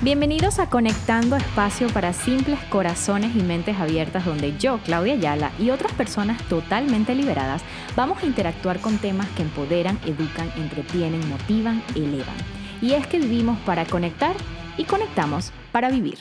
Bienvenidos a Conectando Espacio para Simples Corazones y Mentes Abiertas, donde yo, Claudia Ayala, y otras personas totalmente liberadas vamos a interactuar con temas que empoderan, educan, entretienen, motivan, elevan. Y es que vivimos para conectar y conectamos para vivir.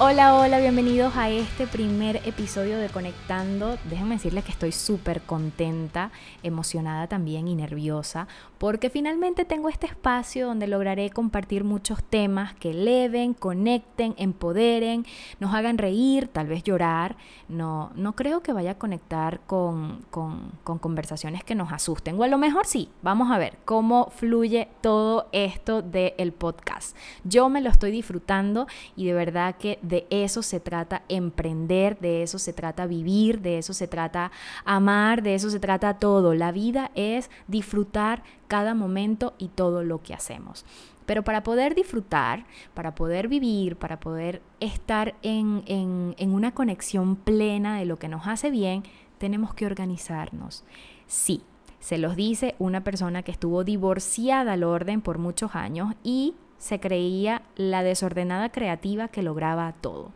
Hola, hola, bienvenidos a este primer episodio de Conectando. Déjenme decirles que estoy súper contenta, emocionada también y nerviosa, porque finalmente tengo este espacio donde lograré compartir muchos temas que eleven, conecten, empoderen, nos hagan reír, tal vez llorar. No, no creo que vaya a conectar con, con, con conversaciones que nos asusten, o a lo mejor sí. Vamos a ver cómo fluye todo esto del podcast. Yo me lo estoy disfrutando y de verdad que de eso se trata emprender, de eso se trata vivir, de eso se trata amar, de eso se trata todo. La vida es disfrutar cada momento y todo lo que hacemos. Pero para poder disfrutar, para poder vivir, para poder estar en, en, una conexión plena de lo que nos hace bien, tenemos que organizarnos. Sí, se los dice una persona que estuvo divorciada al orden por muchos años y se creía la desordenada creativa que lograba todo.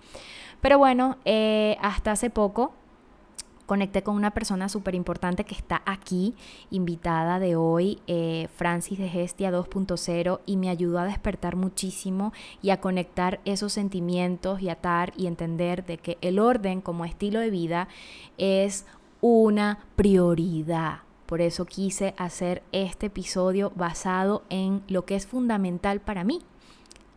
Pero bueno, eh, hasta hace poco conecté con una persona súper importante que está aquí, invitada de hoy, eh, Francis de Gestia 2.0, y me ayudó a despertar muchísimo y a conectar esos sentimientos y atar y entender de que el orden como estilo de vida es una prioridad por eso quise hacer este episodio basado en lo que es fundamental para mí,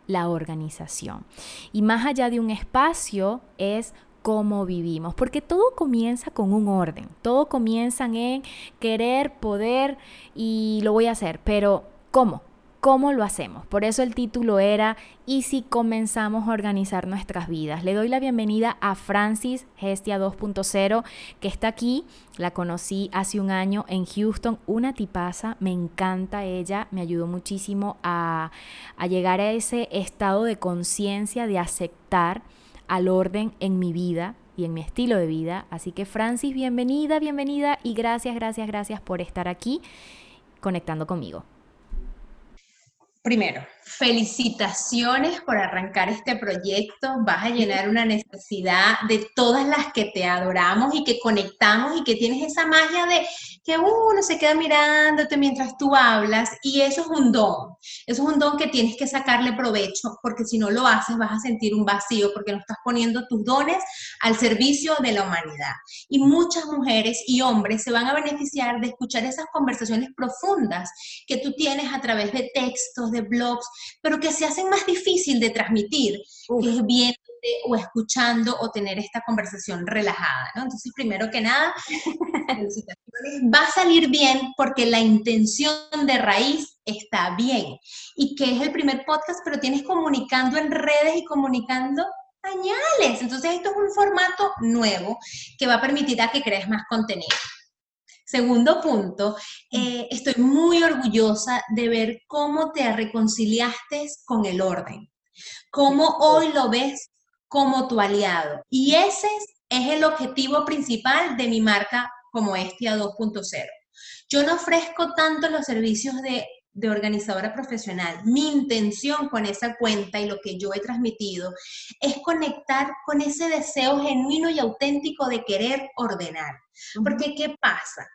la organización. Y más allá de un espacio es cómo vivimos, porque todo comienza con un orden, todo comienza en querer, poder y lo voy a hacer, pero ¿cómo? ¿Cómo lo hacemos? Por eso el título era ¿Y si comenzamos a organizar nuestras vidas? Le doy la bienvenida a Francis Gestia 2.0 que está aquí. La conocí hace un año en Houston, una tipaza, me encanta ella, me ayudó muchísimo a, a llegar a ese estado de conciencia, de aceptar al orden en mi vida, y en mi estilo de vida. Así que Francis, bienvenida, bienvenida y gracias, gracias, gracias por estar aquí conectando conmigo. Primero, felicitaciones por arrancar este proyecto. Vas a llenar una necesidad de todas las que te adoramos y que conectamos y que tienes esa magia de que uno se queda mirándote mientras tú hablas y eso es un don. Eso es un don que tienes que sacarle provecho porque si no lo haces vas a sentir un vacío porque no estás poniendo tus dones al servicio de la humanidad. Y muchas mujeres y hombres se van a beneficiar de escuchar esas conversaciones profundas que tú tienes a través de textos, de blogs, pero que se hacen más difícil de transmitir, que es viéndote o escuchando o tener esta conversación relajada, ¿no? Entonces, primero que nada, va a salir bien porque la intención de raíz está bien. Y que es el primer podcast, pero tienes comunicando en redes y comunicando pañales. Entonces, esto es un formato nuevo que va a permitir a que crees más contenido. Segundo punto, mm. eh, estoy muy orgullosa de ver cómo te reconciliaste con el orden, cómo hoy lo ves como tu aliado. Y ese es, el objetivo principal de mi marca como Estia 2.0. Yo no ofrezco tanto los servicios de, de organizadora profesional. Mi intención con esa cuenta y lo que yo he transmitido es conectar con ese deseo genuino y auténtico de querer ordenar. Porque, ¿qué pasa?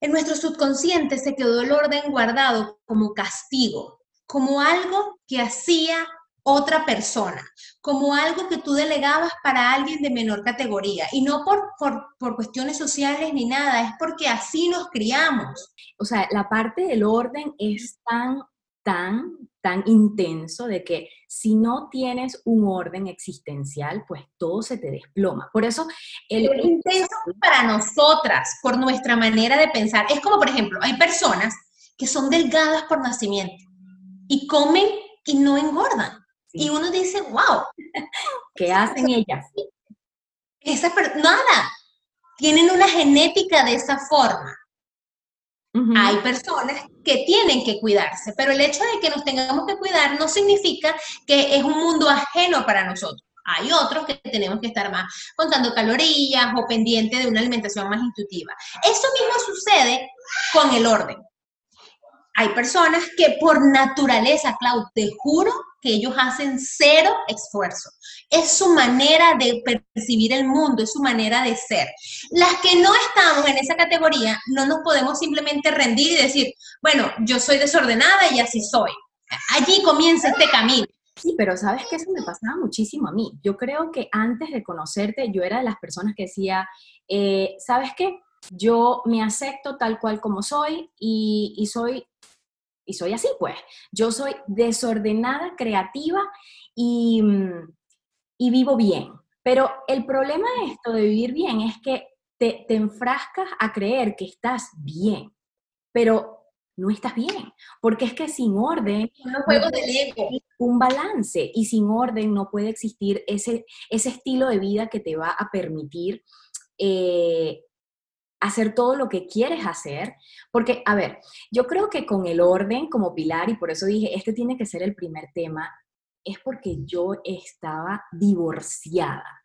En nuestro subconsciente se quedó el orden guardado como castigo, como algo que hacía otra persona, como algo que tú delegabas para alguien de menor categoría. Y no por, por, cuestiones sociales ni nada, es porque así nos criamos. O sea, la parte del orden es tan, tan, tan intenso de que si no tienes un orden existencial, pues todo se te desploma. Por eso el... Es intenso para nosotras, por nuestra manera de pensar. Es como, por ejemplo, hay personas que son delgadas por nacimiento y comen y no engordan. Y uno dice, wow. ¿Qué hacen ellas? Esa, nada, tienen una genética de esa forma. Hay personas que tienen que cuidarse, pero el hecho de que nos tengamos que cuidar no significa que es un mundo ajeno para nosotros. Hay otros que tenemos que estar más contando calorías o pendiente de una alimentación más intuitiva. Eso mismo sucede con el orden. Hay personas que por naturaleza, Clau, te juro que ellos hacen cero esfuerzo. Es su manera de percibir el mundo, es su manera de ser. Las que no estamos en esa categoría, no nos podemos simplemente rendir y decir, bueno, yo soy desordenada y así soy. Allí comienza este camino. Sí, pero sabes que eso me pasaba muchísimo a mí. Yo creo que antes de conocerte, yo era de las personas que decía, eh, ¿sabes qué? Yo me acepto tal cual como soy y, y soy y soy así, pues. Yo soy desordenada, creativa y, mm, y vivo bien. Pero el problema de esto de vivir bien es que te, te enfrascas a creer que estás bien, pero no estás bien, porque es que sin orden no juegos de un balance y sin orden no puede existir ese, ese estilo de vida que te va a permitir eh, hacer todo lo que quieres hacer, porque, a ver, yo creo que con el orden como pilar, y por eso dije, este tiene que ser el primer tema, es porque yo estaba divorciada.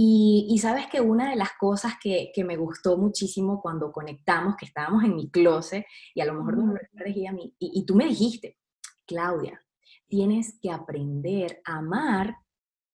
Y, sabes que una de las cosas que, me gustó muchísimo cuando conectamos, que estábamos en mi closet, y a lo mejor no me a mí, y, y tú me dijiste, Claudia, tienes que aprender a amar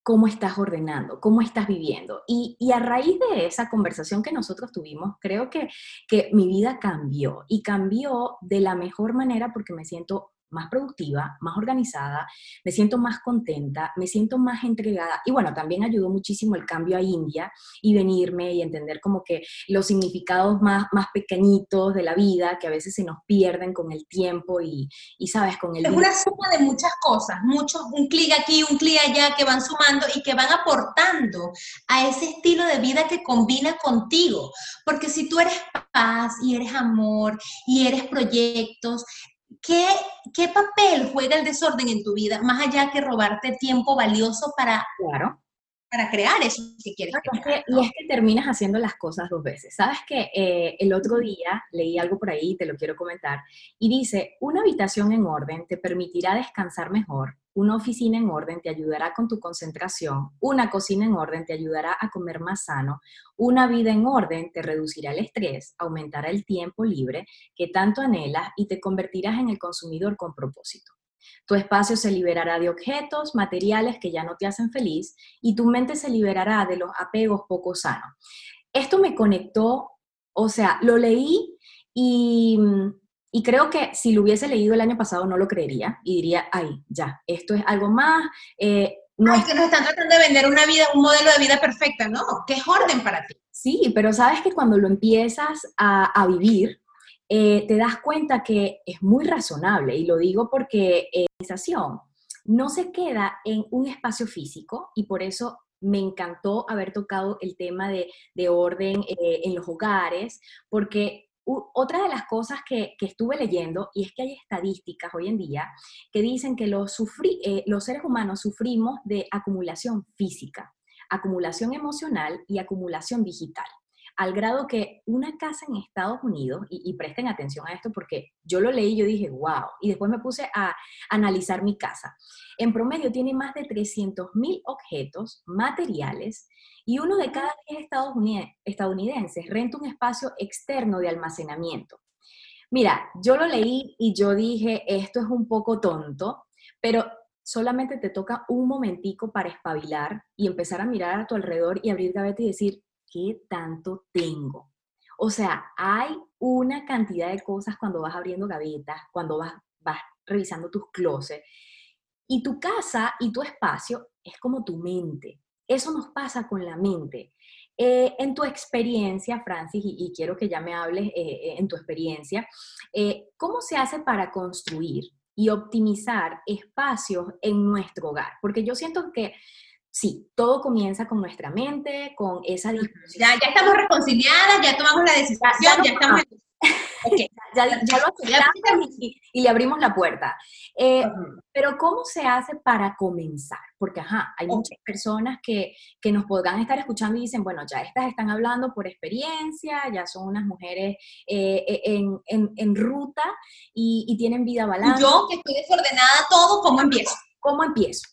cómo estás ordenando, cómo estás viviendo. Y, a raíz de esa conversación que nosotros tuvimos, creo que, que mi vida cambió y cambió de la mejor manera porque me siento más productiva, más organizada, me siento más contenta, me siento más entregada. Y bueno, también ayudó muchísimo el cambio a India y venirme y entender como que los significados más, más pequeñitos de la vida que a veces se nos pierden con el tiempo y, y sabes, con el... Es una suma de muchas cosas, muchos, un clic aquí, un clic allá que van sumando y que van aportando a ese estilo de vida que combina contigo. Porque si tú eres paz y eres amor y eres proyectos, ¿Qué, ¿qué, papel juega el desorden en tu vida, más allá que robarte tiempo valioso para, claro. para crear eso que quieres crear? Y es que terminas haciendo las cosas dos veces. Sabes que eh, el otro día leí algo por ahí, te lo quiero comentar, y dice, una habitación en orden te permitirá descansar mejor, una oficina en orden te ayudará con tu concentración, una cocina en orden te ayudará a comer más sano, una vida en orden te reducirá el estrés, aumentará el tiempo libre que tanto anhelas y te convertirás en el consumidor con propósito. Tu espacio se liberará de objetos, materiales que ya no te hacen feliz y tu mente se liberará de los apegos poco sanos. Esto me conectó, o sea, lo leí y mm, y creo que si lo hubiese leído el año pasado no lo creería y diría, ay, ya, esto es algo más. Eh, no es que nos están tratando de vender una vida, un modelo de vida perfecta, ¿no? ¿Qué es orden para ti? Sí, pero sabes que cuando lo empiezas a, vivir, eh, te das cuenta que es muy razonable y lo digo porque la organización no se queda en un espacio físico y por eso me encantó haber tocado el tema de, orden eh, en los hogares, porque otra de las cosas que, estuve leyendo, y es que hay estadísticas hoy en día que dicen que los, eh, los seres humanos sufrimos de acumulación física, acumulación emocional y acumulación digital al grado que una casa en Estados Unidos, y, presten atención a esto porque yo lo leí y yo dije, wow, y después me puse a analizar mi casa. En promedio tiene más de 300 mil objetos materiales y uno de cada 10 estadounidenses renta un espacio externo de almacenamiento. Mira, yo lo leí y yo dije, esto es un poco tonto, pero solamente te toca un momentico para espabilar y empezar a mirar a tu alrededor y abrir gaveta y decir, ¿qué tanto tengo? O sea, hay una cantidad de cosas cuando vas abriendo gavetas, cuando vas, vas revisando tus closets. Y tu casa y tu espacio es como tu mente. Eso nos pasa con la mente. Eh, en tu experiencia, Francis, y, quiero que ya me hables eh, eh, en tu experiencia, ¿cómo se hace para construir y optimizar espacios en nuestro hogar? Porque yo siento que sí, todo comienza con nuestra mente, con esa disposición. Ya, ya estamos reconciliadas, ya tomamos la decisión, ya, estamos... ya, lo aceptamos y, le abrimos la puerta. Eh, pero ¿cómo se hace para comenzar? Porque, ajá, hay muchas personas que, que, nos podrán estar escuchando y dicen, bueno, ya estas están hablando por experiencia, ya son unas mujeres eh, eh, en, en, en, ruta y, y, tienen vida balance. Yo, que estoy desordenada todo, ¿cómo empiezo? ¿Cómo empiezo?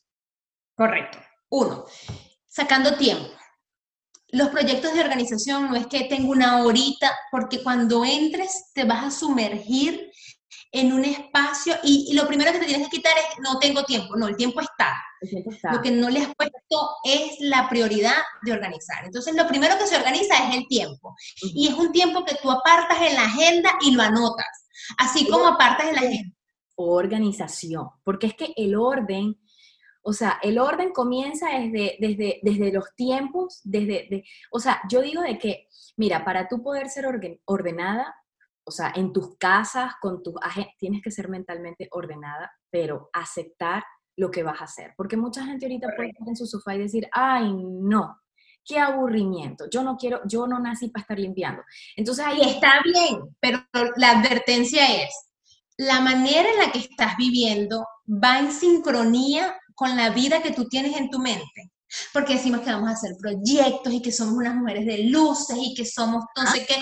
Correcto. Uno, sacando tiempo. Los proyectos de organización no es que tengo una horita, porque cuando entres te vas a sumergir en un espacio y, lo primero que te tienes que quitar es no tengo tiempo, no, el tiempo está. Lo que no le has puesto es la prioridad de organizar. Entonces, lo primero que se organiza es el tiempo. Y es un tiempo que tú apartas en la agenda y lo anotas, así como apartas en la agenda. Organización, porque es que el orden, o sea, el orden comienza desde, desde, desde los tiempos, desde, o sea, yo digo de que, mira, para tú poder ser ordenada, o sea, en tus casas, con tus tienes que ser mentalmente ordenada, pero aceptar lo que vas a hacer. Porque mucha gente ahorita puede estar en su sofá y decir, ay, no, qué aburrimiento, yo no quiero, yo no nací para estar limpiando. Entonces ahí está bien, pero la advertencia es, la manera en la que estás viviendo va en sincronía con la vida que tú tienes en tu mente. Porque decimos que vamos a hacer proyectos y que somos unas mujeres de luces y que somos no sé qué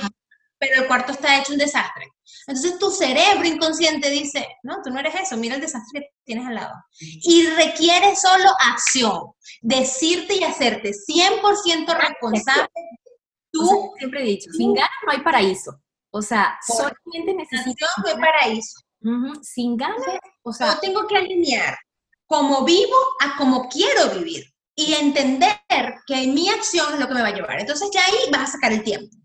pero el cuarto está hecho un desastre. Entonces tu cerebro inconsciente dice, no, tú no eres eso, mira el desastre que tienes al lado. Y requiere solo acción, decirte y hacerte 100% responsable. Tú, siempre he dicho, sin ganas no hay paraíso. O sea, solamente necesito... No hay paraíso. Sin ganas, o sea... Yo tengo que alinear como vivo a como quiero vivir y entender que mi acción es lo que me va a llevar. Entonces ya ahí vas a sacar el tiempo.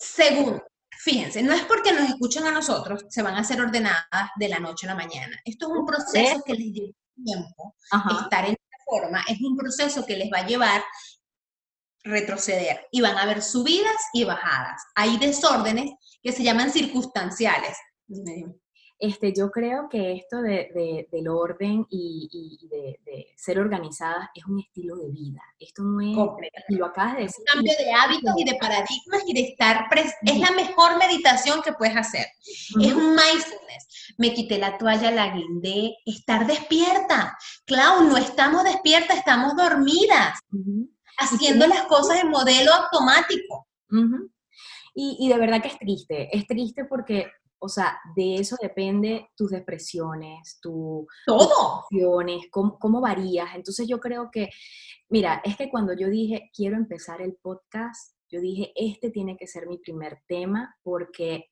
Segundo, fíjense, no es porque nos escuchen a nosotros, se van a hacer ordenadas de la noche a la mañana. Esto es un proceso que les lleva tiempo estar en esta forma, es un proceso que les va a llevar retroceder y van a haber subidas y bajadas. Hay desórdenes que se llaman circunstanciales. Este, yo creo que esto de, del orden y, de, ser organizada es un estilo de vida. Esto no es, y lo acabas de decir. Un cambio de hábitos y de paradigmas y de estar, es la mejor meditación que puedes hacer. Es un mindfulness. Me quité la toalla, la guindé, estar despierta. Clau, no estamos despiertas, estamos dormidas, haciendo las cosas en modelo automático. y, y de verdad que es triste, es triste porque o sea, de eso depende tus depresiones, tu, todo, cómo, cómo varías. Entonces yo creo que, mira, es que cuando yo dije quiero empezar el podcast, yo dije este tiene que ser mi primer tema porque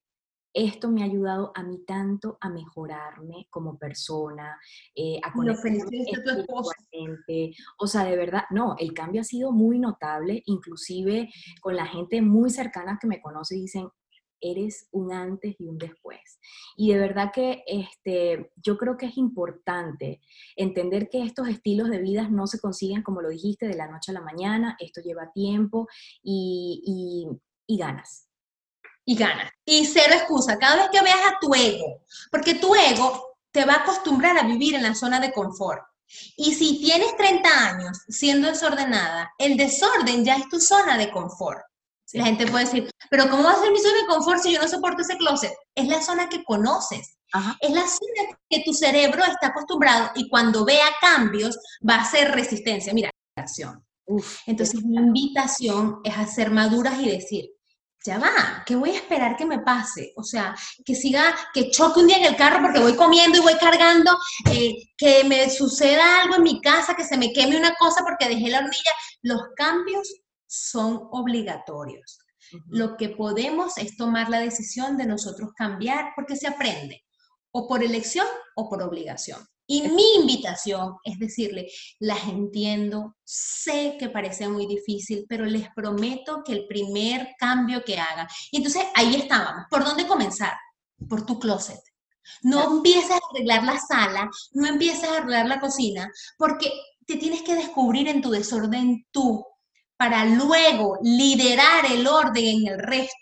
esto me ha ayudado a mí tanto a mejorarme como persona, eh, a conectarme espiritualmente. O sea, de verdad, no, el cambio ha sido muy notable, inclusive con la gente muy cercana que me conoce dicen, eres un antes y un después. Y de verdad que este, yo creo que es importante entender que estos estilos de vida no se consiguen, como lo dijiste, de la noche a la mañana, esto lleva tiempo y, y, ganas. Y ganas. Y cero excusa, cada vez que veas a tu ego, porque tu ego te va a acostumbrar a vivir en la zona de confort. Y si tienes 30 años siendo desordenada, el desorden ya es tu zona de confort. La gente puede decir, pero ¿cómo va a ser mi zona de confort si yo no soporto ese closet? Es la zona que conoces. Es la zona que tu cerebro está acostumbrado y cuando vea cambios va a hacer resistencia. Mira, acción. Entonces, mi invitación es a ser maduras y decir, ya va, ¿qué voy a esperar que me pase? O sea, que siga, que choque un día en el carro porque voy comiendo y voy cargando, eh, que me suceda algo en mi casa, que se me queme una cosa porque dejé la hornilla. Los cambios son obligatorios. Lo que podemos es tomar la decisión de nosotros cambiar porque se aprende, o por elección o por obligación. Y mi invitación es decirle, las entiendo, sé que parece muy difícil, pero les prometo que el primer cambio que haga. Y entonces ahí estábamos. ¿Por dónde comenzar? Por tu closet. No empieces a arreglar la sala, no empieces a arreglar la cocina, porque te tienes que descubrir en tu desorden tú, para luego liderar el orden en el resto.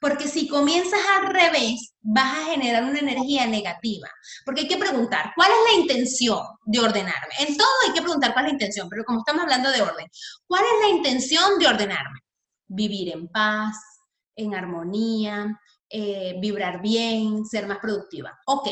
Porque si comienzas al revés, vas a generar una energía negativa. Porque hay que preguntar, ¿cuál es la intención de ordenarme? En todo hay que preguntar cuál es la intención, pero como estamos hablando de orden, ¿cuál es la intención de ordenarme? Vivir en paz, en armonía, eh, vibrar bien, ser más productiva. Ok,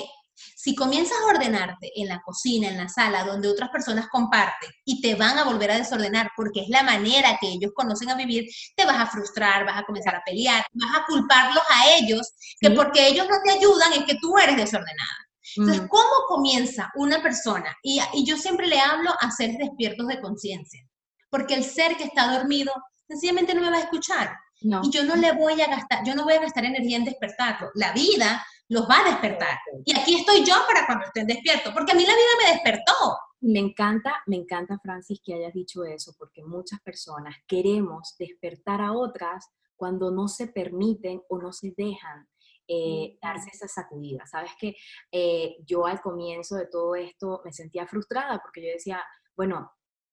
si comienzas a ordenarte en la cocina, en la sala, donde otras personas comparten y te van a volver a desordenar porque es la manera que ellos conocen a vivir, te vas a frustrar, vas a comenzar a pelear, vas a culparlos a ellos, que porque ellos no te ayudan es que tú eres desordenada. Entonces, ¿cómo comienza una persona? Y, y yo siempre le hablo a seres despiertos de conciencia. porque el ser que está dormido sencillamente no me va a escuchar. Y yo no le voy a gastar, yo no voy a gastar energía en despertarlo. La vida los va a despertar. Y aquí estoy yo para cuando estén despiertos, porque a mí la vida me despertó. Me encanta, me encanta, Francis, que hayas dicho eso, porque muchas personas queremos despertar a otras cuando no se permiten o no se dejan eh, darse esa sacudida. Sabes que eh, yo al comienzo de todo esto me sentía frustrada porque yo decía, bueno,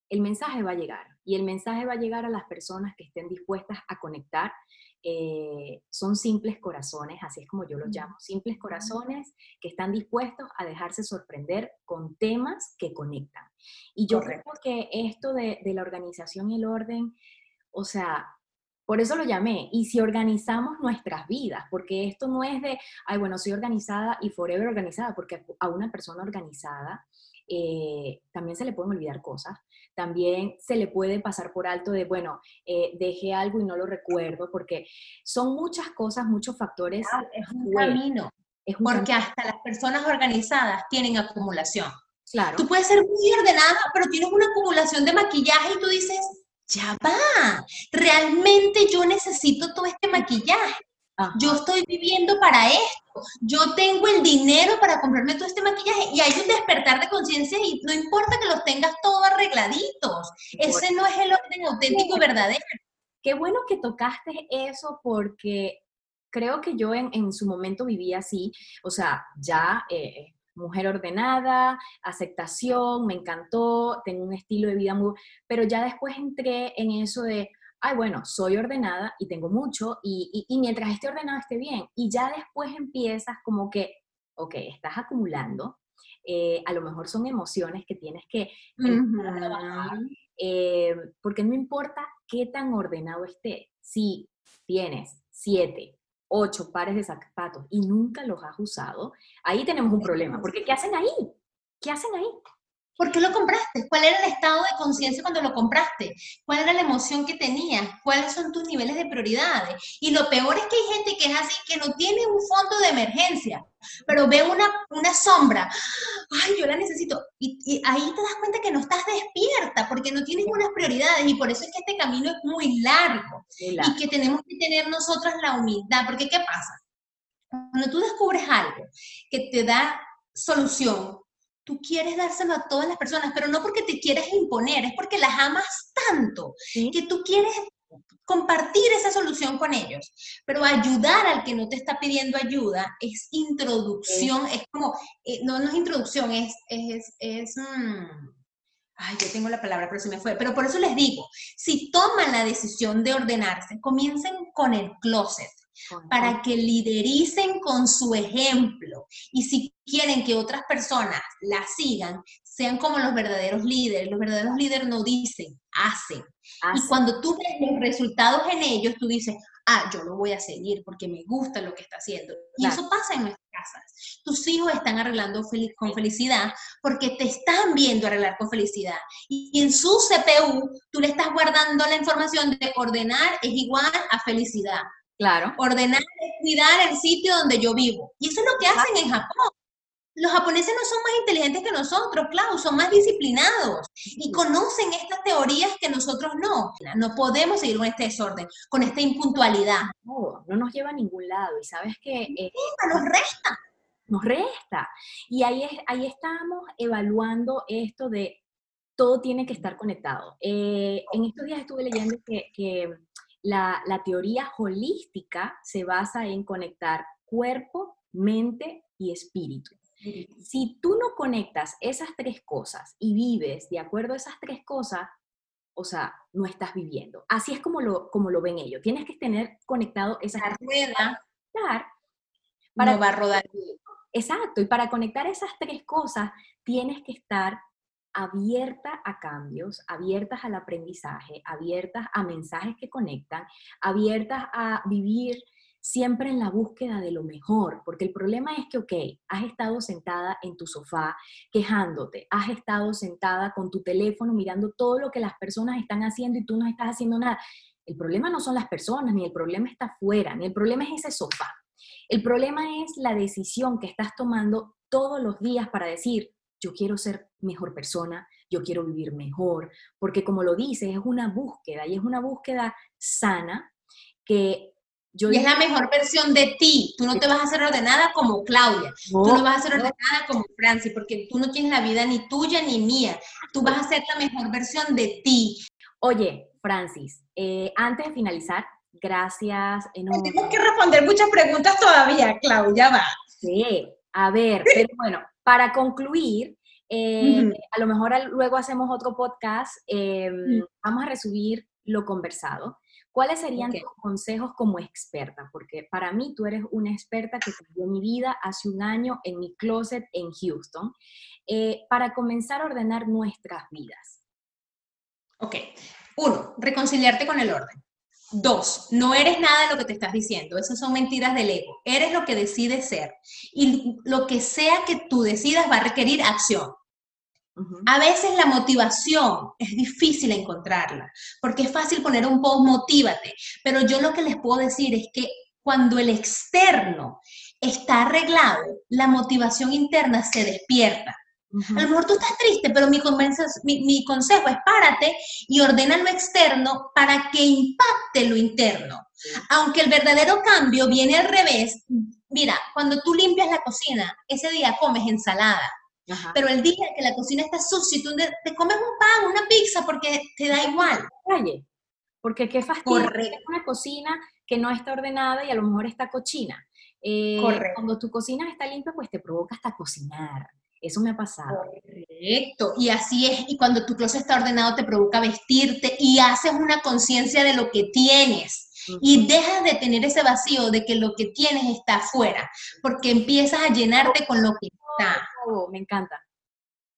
el mensaje va a llegar y el mensaje va a llegar a las personas que estén dispuestas a conectar. Eh, son simples corazones, así es como yo los llamo, simples corazones que están dispuestos a dejarse sorprender con temas que conectan. Y yo creo que esto de, de la organización y el orden, o sea, por eso lo llamé. Y si organizamos nuestras vidas, porque esto no es de, ay, bueno, soy organizada y forever organizada, porque a una persona organizada eh, también se le pueden olvidar cosas, también se le puede pasar por alto de, bueno, eh, dejé algo y no lo recuerdo, porque son muchas cosas, muchos factores. es un camino, es porque hasta las personas organizadas tienen acumulación. Claro. Tú puedes ser muy ordenada, pero tienes una acumulación de maquillaje y tú dices, ya va, realmente yo necesito todo este maquillaje. Yo estoy viviendo para esto. Yo tengo el dinero para comprarme todo este maquillaje y hay un despertar de conciencia y no importa que los tengas todos arregladitos. Ese no es el orden auténtico y verdadero. Qué bueno que tocaste eso porque creo que yo en, su momento vivía así, o sea, ya eh, mujer ordenada, aceptación, me encantó, tengo un estilo de vida muy, pero ya después entré en eso de, ay, bueno, soy ordenada y tengo mucho y, mientras esté ordenado esté bien. Y ya después empiezas como que, ok, estás acumulando, eh, a lo mejor son emociones que tienes que trabajar, eh, porque no importa qué tan ordenado esté, si tienes siete, ocho pares de zapatos y nunca los has usado, ahí tenemos un problema, porque ¿qué hacen ahí? ¿Qué hacen ahí? ¿Por qué lo compraste? ¿Cuál era el estado de conciencia cuando lo compraste? ¿Cuál era la emoción que tenías? ¿Cuáles son tus niveles de prioridades? Y lo peor es que hay gente que es así, que no tiene un fondo de emergencia, pero ve una, una sombra. Ay, yo la necesito. Y, ahí te das cuenta que no estás despierta porque no tienes unas prioridades. Y por eso es que este camino es muy largo. Y que tenemos que tener nosotras la humildad. Porque ¿qué pasa? Cuando tú descubres algo que te da solución, tú quieres dárselo a todas las personas, pero no porque te quieres imponer, es porque las amas tanto que tú quieres compartir esa solución con ellos. Pero ayudar al que no te está pidiendo ayuda es introducción, es como, eh, no, no es introducción, es, es, es, mm, ay, yo tengo la palabra, pero se me fue. Pero por eso les digo, si toman la decisión de ordenarse, comiencen con el closet para que lidericen con su ejemplo. Y si quieren que otras personas la sigan, sean como los verdaderos líderes. Los verdaderos líderes no dicen, hacen. Y cuando tú ves los resultados en ellos, tú dices, ah, yo lo voy a seguir porque me gusta lo que está haciendo. Y eso pasa en nuestras casas. Tus hijos están arreglando con felicidad porque te están viendo arreglar con felicidad. Y en su CPU, tú le estás guardando la información de ordenar es igual a felicidad. Claro. Ordenar es cuidar el sitio donde yo vivo. Y eso es lo que hacen en Japón. Los japoneses no son más inteligentes que nosotros, claro, son más disciplinados y conocen estas teorías que nosotros no. No podemos seguir con este desorden, con esta impuntualidad. No, no nos lleva a ningún lado. Y sabes que... Eh, nos resta. Nos resta. Y ahí, es, ahí estamos evaluando esto de todo tiene que estar conectado. Eh, en estos días estuve leyendo que la, teoría holística se basa en conectar cuerpo, mente y espíritu. Si tú no conectas esas tres cosas y vives de acuerdo a esas tres cosas, o sea, no estás viviendo. Así es como lo, como lo ven ellos. Tienes que tener conectado esas La rueda para, no va a rodar. Exacto, y para conectar esas tres cosas tienes que estar abierta a cambios, abiertas al aprendizaje, abiertas a mensajes que conectan, abiertas a vivir siempre en la búsqueda de lo mejor, porque el problema es que, ok, has estado sentada en tu sofá quejándote, has estado sentada con tu teléfono mirando todo lo que las personas están haciendo y tú no estás haciendo nada. El problema no son las personas, ni el problema está afuera, ni el problema es ese sofá. El problema es la decisión que estás tomando todos los días para decir, yo quiero ser mejor persona, yo quiero vivir mejor, porque como lo dices, es una búsqueda y es una búsqueda sana que yo... Y es la mejor versión de ti. Tú no te vas a hacer ordenada como Claudia. tú no vas a ser ordenada como Franci, porque tú no tienes la vida ni tuya ni mía. Tú vas a ser la mejor versión de ti. Oye, Francis, eh, antes de finalizar, gracias. Tengo que responder muchas preguntas todavía, Claudia, va. Sí, a ver, pero bueno, para concluir, eh, a lo mejor luego hacemos otro podcast, em, vamos a resumir lo conversado. ¿Cuáles serían tus consejos como experta? Porque para mí tú eres una experta que cambió mi vida hace un año en mi closet en Houston, eh, para comenzar a ordenar nuestras vidas. Ok, uno, reconciliarte con el orden. Dos, no eres nada de lo que te estás diciendo. Esas son mentiras del ego. Eres lo que decides ser. Y lo que sea que tú decidas va a requerir acción. A veces la motivación es difícil encontrarla, porque es fácil poner un post, motívate. Pero yo lo que les puedo decir es que cuando el externo está arreglado, la motivación interna se despierta. A lo mejor tú estás triste, pero mi, mi, consejo es párate y ordena lo externo para que impacte lo interno. Aunque el verdadero cambio viene al revés, mira, cuando tú limpias la cocina, ese día comes ensalada. Pero el día que la cocina está sucia, tú te comes un pan, una pizza, porque te da igual. Porque qué fastidio una cocina que no está ordenada y a lo mejor está cochina. Eh, cuando tu cocina está limpia, pues te provoca hasta cocinar. Eso me ha pasado. Correcto. Y así es. Y cuando tu closet está ordenado, te provoca vestirte y haces una conciencia de lo que tienes. Y dejas de tener ese vacío de que lo que tienes está afuera, porque empiezas a llenarte con lo que está. Oh, me encanta.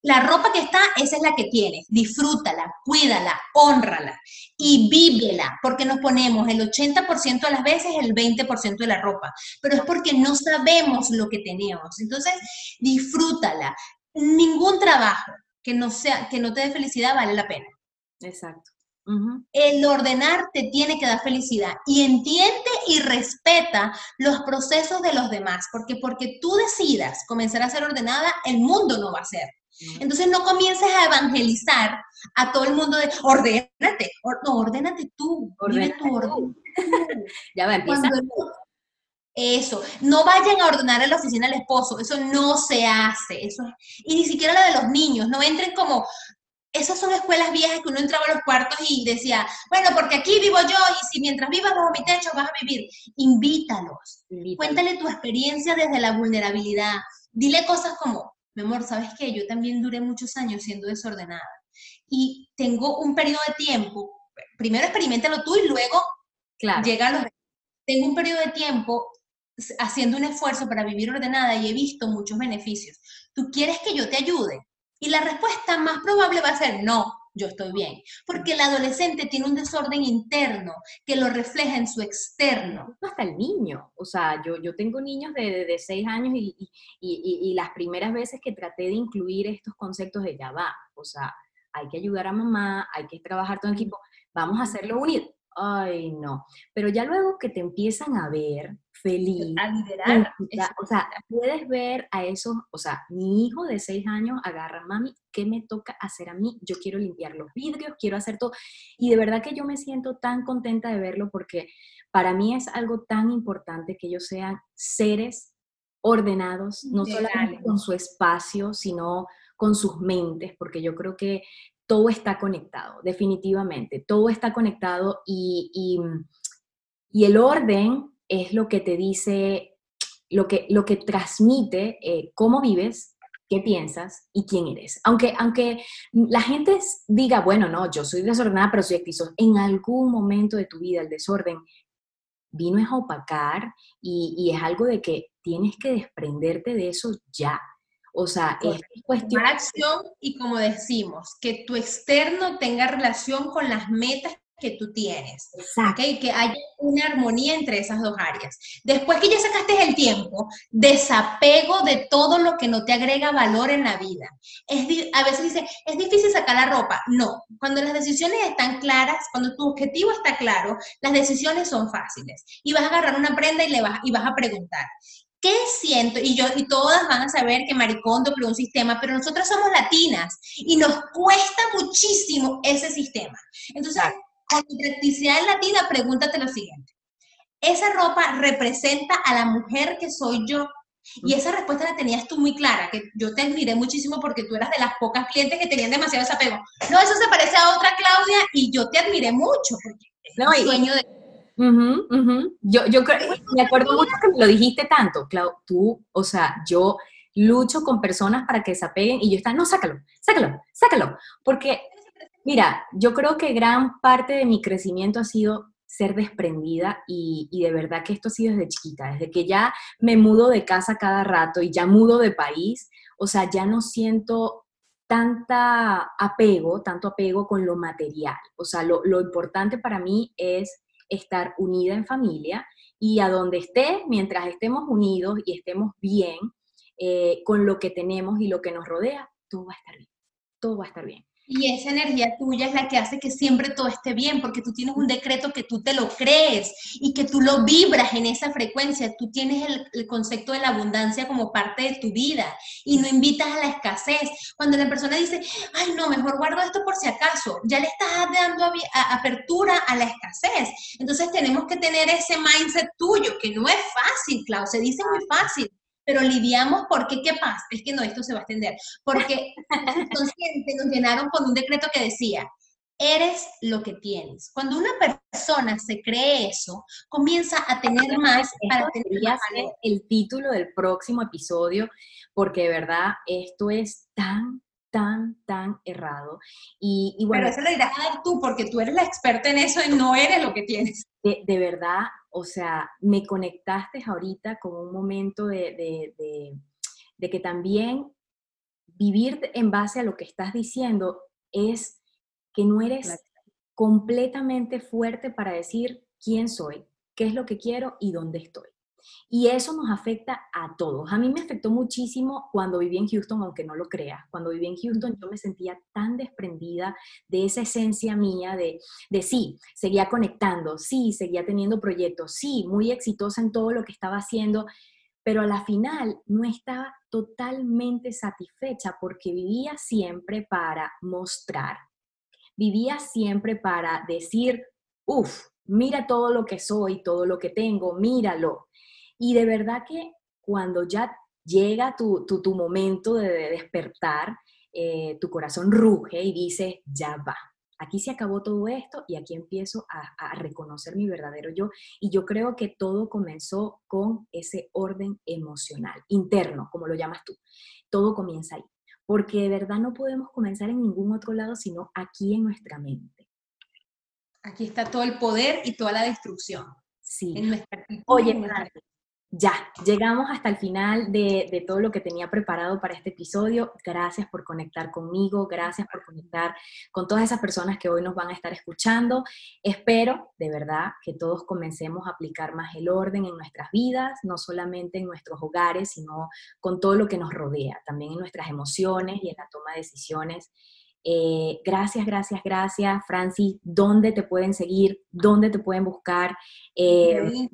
La ropa que está, esa es la que tienes. Disfrútala, cuídala, honrala y vívela, porque nos ponemos el 80% de las veces el 20% de la ropa, pero es porque no sabemos lo que tenemos. Entonces, disfrútala. Ningún trabajo que no, sea, que no te dé felicidad vale la pena. Exacto. El ordenar te tiene que dar felicidad y entiende y respeta los procesos de los demás, porque porque tú decidas comenzar a ser ordenada, el mundo no va a ser. Entonces no comiences a evangelizar a todo el mundo de ordénate, no, ordénate tú, ordénate tu orden. ya va, empieza. eso, no vayan a ordenar en la oficina al esposo, eso no se hace, eso y ni siquiera la de los niños, no entren como, esas son escuelas viejas que uno entraba a los cuartos y decía, bueno, porque aquí vivo yo y si mientras vivas bajo mi techo vas a vivir, invítalos, cuéntale tu experiencia desde la vulnerabilidad, dile cosas como, mi amor, ¿sabes qué? Yo también duré muchos años siendo desordenada y tengo un periodo de tiempo, primero experimentalo tú y luego llega a los... Tengo un periodo de tiempo haciendo un esfuerzo para vivir ordenada y he visto muchos beneficios. ¿Tú quieres que yo te ayude? Y la respuesta más probable va a ser no, yo estoy bien. Porque el adolescente tiene un desorden interno que lo refleja en su externo. Hasta el niño. O sea, yo, yo tengo niños de, de, seis años y, y, las primeras veces que traté de incluir estos conceptos de ya va. O sea, hay que ayudar a mamá, hay que trabajar todo en equipo, vamos a hacerlo unido. Ay, no. Pero ya luego que te empiezan a ver feliz, a liderar, o sea, puedes ver a esos, o sea, mi hijo de seis años agarra, mami, ¿qué me toca hacer a mí? Yo quiero limpiar los vidrios, quiero hacer todo. Y de verdad que yo me siento tan contenta de verlo porque para mí es algo tan importante que ellos sean seres ordenados, no solamente con su espacio, sino con sus mentes, porque yo creo que todo está conectado, definitivamente, todo está conectado y, y, el orden es lo que te dice, lo que, lo que transmite eh, cómo vives, qué piensas y quién eres. Aunque, aunque la gente diga, bueno, no, yo soy desordenada, pero soy activo, en algún momento de tu vida el desorden vino a opacar y, y es algo de que tienes que desprenderte de eso ya. O sea, es cuestión... acción y como decimos, que tu externo tenga relación con las metas que tú tienes. Exacto. Que haya una armonía entre esas dos áreas. Después que ya sacaste el tiempo, desapego de todo lo que no te agrega valor en la vida. Es, a veces dice, es difícil sacar la ropa. No, cuando las decisiones están claras, cuando tu objetivo está claro, las decisiones son fáciles. Y vas a agarrar una prenda y, le vas, y vas a preguntar, ¿Qué siento? Y yo, y todas van a saber que Maricondo creó un sistema, pero nosotras somos latinas y nos cuesta muchísimo ese sistema. Entonces, con tu practicidad latina, pregúntate lo siguiente. ¿Esa ropa representa a la mujer que soy yo? Y esa respuesta la tenías tú muy clara, que yo te admiré muchísimo porque tú eras de las pocas clientes que tenían demasiado desapego. No, eso se parece a otra Claudia y yo te admiré mucho porque no, y, sueño de... Yo, yo creo, me acuerdo mucho que me lo dijiste tanto, Clau, tú, o sea, yo lucho con personas para que desapeguen y yo estaba, no, sácalo, sácalo, sácalo, porque, mira, yo creo que gran parte de mi crecimiento ha sido ser desprendida y, de verdad que esto ha sido desde chiquita, desde que ya me mudo de casa cada rato y ya mudo de país, o sea, ya no siento tanta apego, tanto apego con lo material. O sea, lo, importante para mí es estar unida en familia y a donde esté, mientras estemos unidos y estemos bien eh, con lo que tenemos y lo que nos rodea, todo va a estar bien, todo va a estar bien. Y esa energía tuya es la que hace que siempre todo esté bien, porque tú tienes un decreto que tú te lo crees y que tú lo vibras en esa frecuencia. Tú tienes el, concepto de la abundancia como parte de tu vida y no invitas a la escasez. Cuando la persona dice, ay, no, mejor guardo esto por si acaso, ya le estás dando apertura a la escasez. Entonces tenemos que tener ese mindset tuyo, que no es fácil, Clau, se dice muy fácil pero lidiamos porque, ¿qué pasa? Es que no, esto se va a extender. Porque consciente nos llenaron con un decreto que decía, eres lo que tienes. Cuando una persona se cree eso, comienza a tener más para tener más el título del próximo episodio, porque de verdad esto es tan tan, tan errado. Y, bueno, Pero eso lo dirás tú, porque tú eres la experta en eso y no eres lo que tienes. De, de verdad, o sea, me conectaste ahorita con un momento de, de, que también vivir en base a lo que estás diciendo es que no eres completamente fuerte para decir quién soy, qué es lo que quiero y dónde estoy. Y eso nos afecta a todos. A mí me afectó muchísimo cuando viví en Houston, aunque no lo creas. Cuando viví en Houston yo me sentía tan desprendida de esa esencia mía de, de sí, seguía conectando, sí, seguía teniendo proyectos, sí, muy exitosa en todo lo que estaba haciendo, pero a la final no estaba totalmente satisfecha porque vivía siempre para mostrar, vivía siempre para decir, uff, mira todo lo que soy, todo lo que tengo, míralo. Y de verdad que cuando ya llega tu, tu, momento de despertar, eh, tu corazón ruge y dice, ya va, aquí se acabó todo esto y aquí empiezo a, a, reconocer mi verdadero yo. Y yo creo que todo comenzó con ese orden emocional, interno, como lo llamas tú. Todo comienza ahí. Porque de verdad no podemos comenzar en ningún otro lado, sino aquí en nuestra mente. Aquí está todo el poder y toda la destrucción. Sí. En nuestra Oye, ya, llegamos hasta el final de, todo lo que tenía preparado para este episodio. Gracias por conectar conmigo, gracias por conectar con todas esas personas que hoy nos van a estar escuchando. Espero, de verdad, que todos comencemos a aplicar más el orden en nuestras vidas, no solamente en nuestros hogares, sino con todo lo que nos rodea, también en nuestras emociones y en la toma de decisiones. Eh, gracias, gracias, gracias. Francis, ¿dónde te pueden seguir? ¿Dónde te pueden buscar? Eh,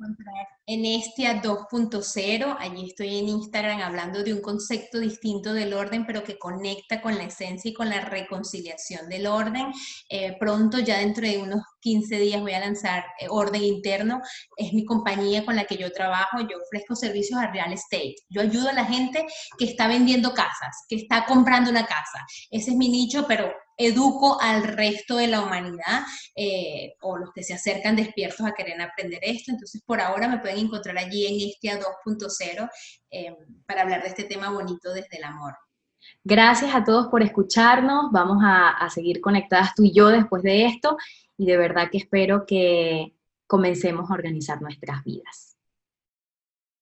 en Estia 2.0. Allí estoy en Instagram hablando de un concepto distinto del orden, pero que conecta con la esencia y con la reconciliación del orden. Eh, pronto, ya dentro de unos 15 días, voy a lanzar eh, Orden Interno. Es mi compañía con la que yo trabajo. Yo ofrezco servicios a real estate. Yo ayudo a la gente que está vendiendo casas, que está comprando una casa. Ese es mi nicho, pero educo al resto de la humanidad eh, o los que se acercan despiertos a querer aprender esto. Entonces, por ahora me pueden encontrar allí en Istia 2.0 eh, para hablar de este tema bonito desde el amor. Gracias a todos por escucharnos. Vamos a, a seguir conectadas tú y yo después de esto y de verdad que espero que comencemos a organizar nuestras vidas.